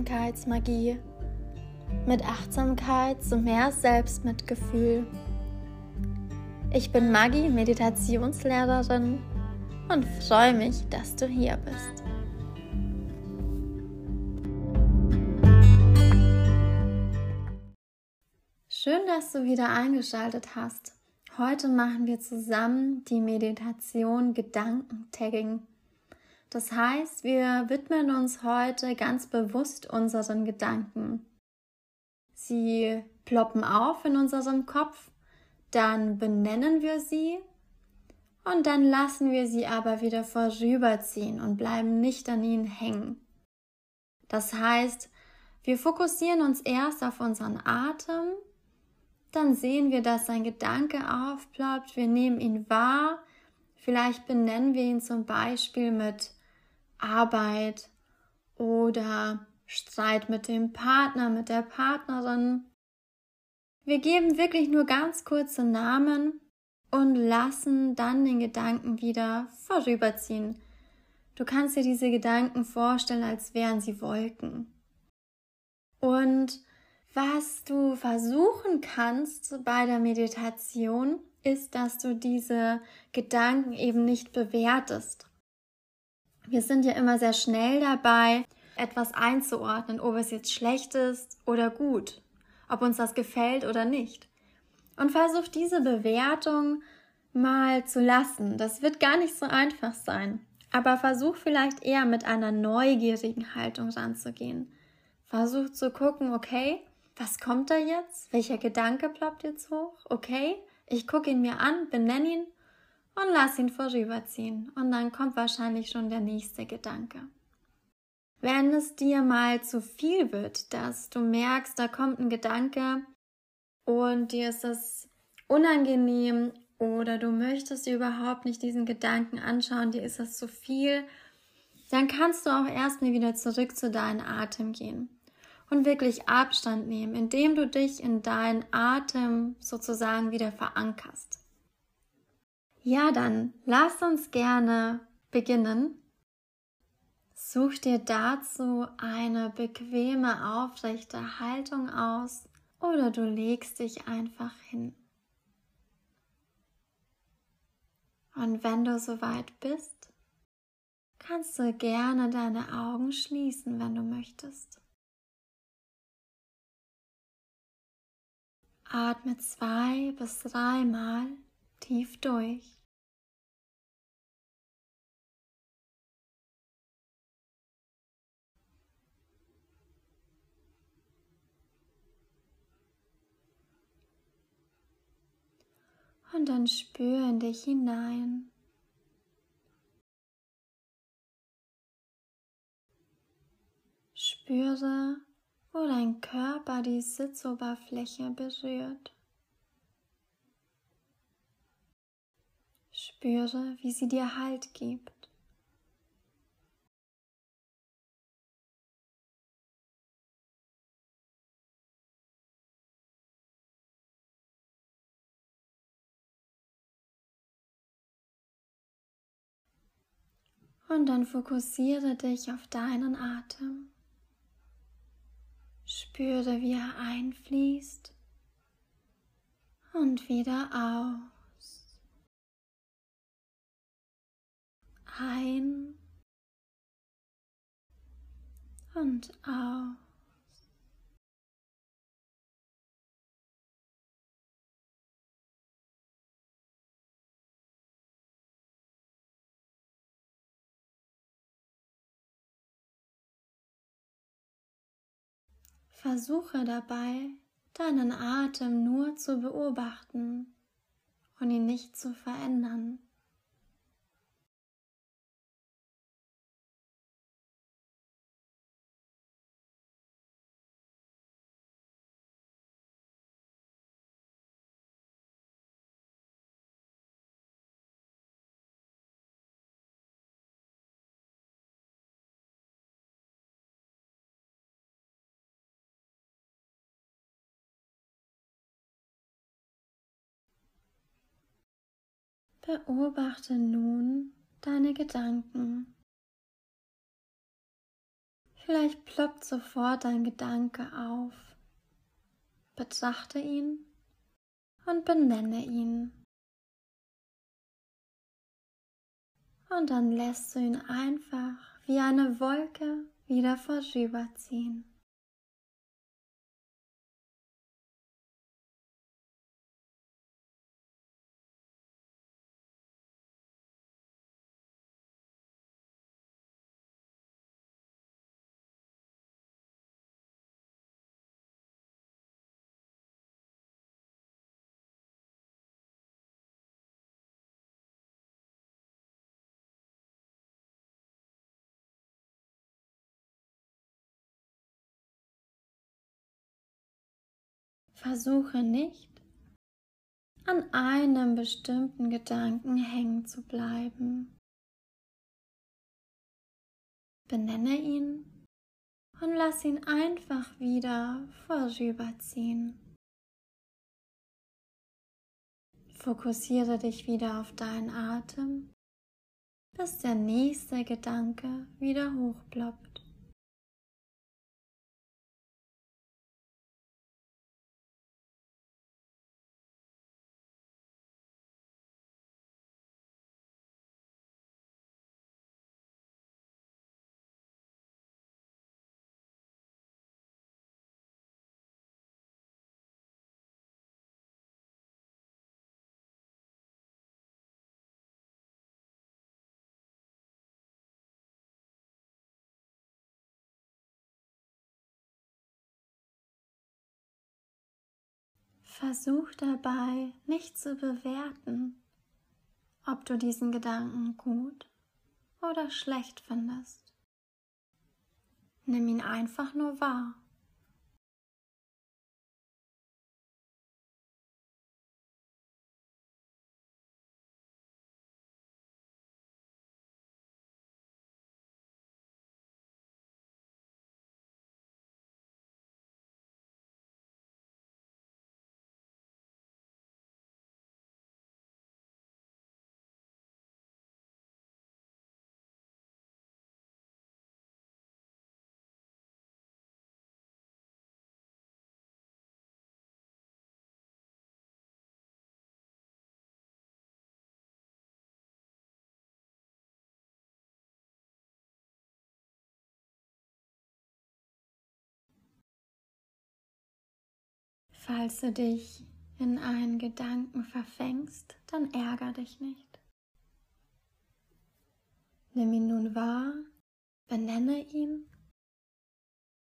Achtsamkeitsmagie. Mit Achtsamkeit zu mehr Selbstmitgefühl. Ich bin Maggie, Meditationslehrerin und freue mich, dass du hier bist. Schön, dass du wieder eingeschaltet hast. Heute machen wir zusammen die Meditation Gedankentagging. Das heißt, wir widmen uns heute ganz bewusst unseren Gedanken. Sie ploppen auf in unserem Kopf, dann benennen wir sie und dann lassen wir sie aber wieder vorüberziehen und bleiben nicht an ihnen hängen. Das heißt, wir fokussieren uns erst auf unseren Atem, dann sehen wir, dass ein Gedanke aufploppt, wir nehmen ihn wahr, vielleicht benennen wir ihn zum Beispiel mit Arbeit oder Streit mit dem Partner, mit der Partnerin. Wir geben wirklich nur ganz kurze Namen und lassen dann den Gedanken wieder vorüberziehen. Du kannst dir diese Gedanken vorstellen, als wären sie Wolken. Und was du versuchen kannst bei der Meditation, ist, dass du diese Gedanken eben nicht bewertest. Wir sind ja immer sehr schnell dabei, etwas einzuordnen, ob es jetzt schlecht ist oder gut, ob uns das gefällt oder nicht. Und versuch diese Bewertung mal zu lassen. Das wird gar nicht so einfach sein. Aber versuch vielleicht eher mit einer neugierigen Haltung ranzugehen. Versuch zu gucken, okay, was kommt da jetzt? Welcher Gedanke ploppt jetzt hoch? Okay, ich gucke ihn mir an, benenne ihn und lass ihn vorüberziehen. Und dann kommt wahrscheinlich schon der nächste Gedanke. Wenn es dir mal zu viel wird, dass du merkst, da kommt ein Gedanke und dir ist das unangenehm oder du möchtest dir überhaupt nicht diesen Gedanken anschauen, dir ist das zu viel, dann kannst du auch erstmal wieder zurück zu deinem Atem gehen und wirklich Abstand nehmen, indem du dich in deinen Atem sozusagen wieder verankerst. Ja, dann lass uns gerne beginnen. Such dir dazu eine bequeme, aufrechte Haltung aus oder du legst dich einfach hin. Und wenn du soweit bist, kannst du gerne deine Augen schließen, wenn du möchtest. Atme zwei bis dreimal tief durch. Und dann spür in dich hinein. Spüre, wo dein Körper die Sitzoberfläche berührt. Spüre, wie sie dir Halt gibt. Und dann fokussiere dich auf deinen Atem. Spüre, wie er einfließt und wieder aus. Ein und aus. Versuche dabei, deinen Atem nur zu beobachten und ihn nicht zu verändern. Beobachte nun deine Gedanken. Vielleicht ploppt sofort ein Gedanke auf. Betrachte ihn und benenne ihn. Und dann lässt du ihn einfach wie eine Wolke wieder vorüberziehen. Versuche nicht, an einem bestimmten Gedanken hängen zu bleiben. Benenne ihn und lass ihn einfach wieder vorüberziehen. Fokussiere dich wieder auf deinen Atem, bis der nächste Gedanke wieder hochploppt. Versuch dabei nicht zu bewerten, ob du diesen Gedanken gut oder schlecht findest. Nimm ihn einfach nur wahr. Falls du dich in einen Gedanken verfängst, dann ärger dich nicht. Nimm ihn nun wahr, benenne ihn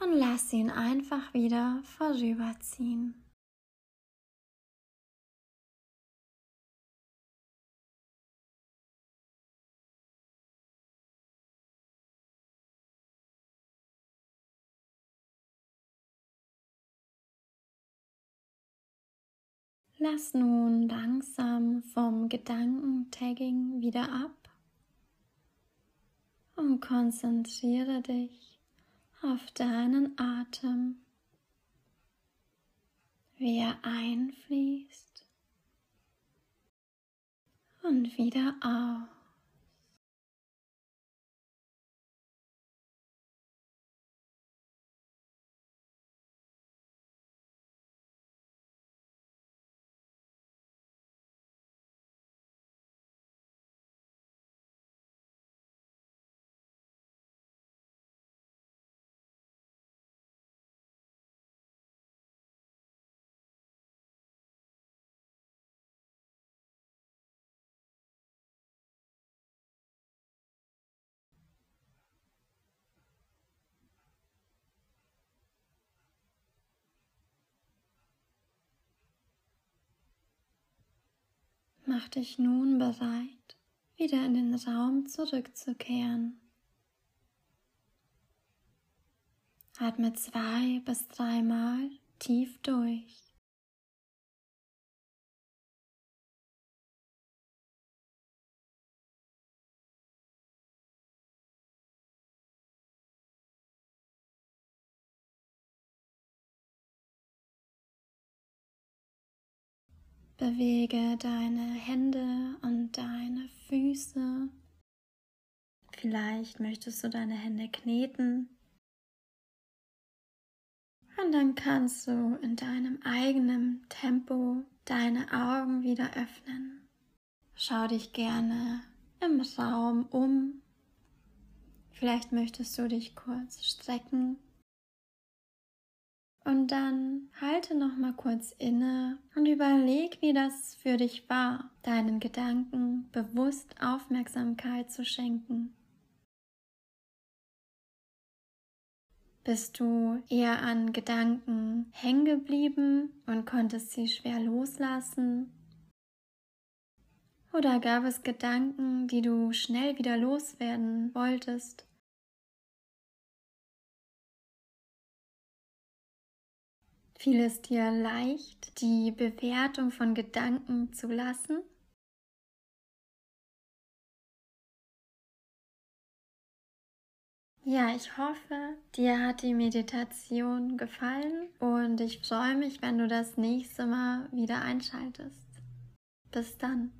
und lass ihn einfach wieder vorüberziehen. Lass nun langsam vom Gedankentagging wieder ab und konzentriere dich auf deinen Atem, wie er einfließt und wieder aus. Mach dich nun bereit, wieder in den Raum zurückzukehren. Atme zwei bis dreimal tief durch. Bewege deine Hände und deine Füße. Vielleicht möchtest du deine Hände kneten Und dann kannst du in deinem eigenen Tempo deine Augen wieder öffnen. Schau dich gerne im Raum um. Vielleicht möchtest du dich kurz strecken. Und dann halte noch mal kurz inne und überleg, wie das für dich war, deinen Gedanken bewusst Aufmerksamkeit zu schenken. Bist du eher an Gedanken hängen geblieben und konntest sie schwer loslassen? Oder gab es Gedanken, die du schnell wieder loswerden wolltest? Fiel es dir leicht, die Bewertung von Gedanken zu lassen? Ja, ich hoffe, dir hat die Meditation gefallen und ich freue mich, wenn du das nächste Mal wieder einschaltest. Bis dann.